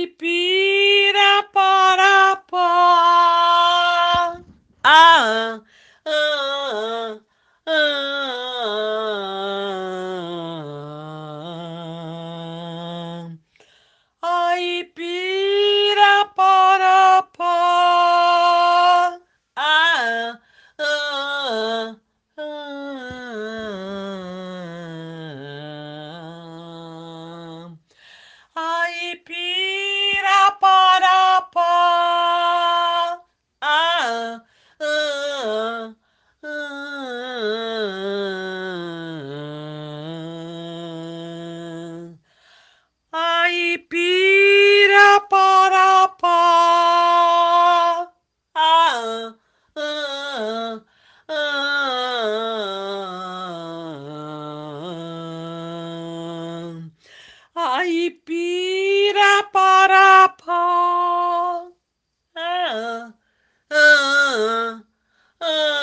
pipi Ah, ai, pira para. Ah, ah, ah. ah.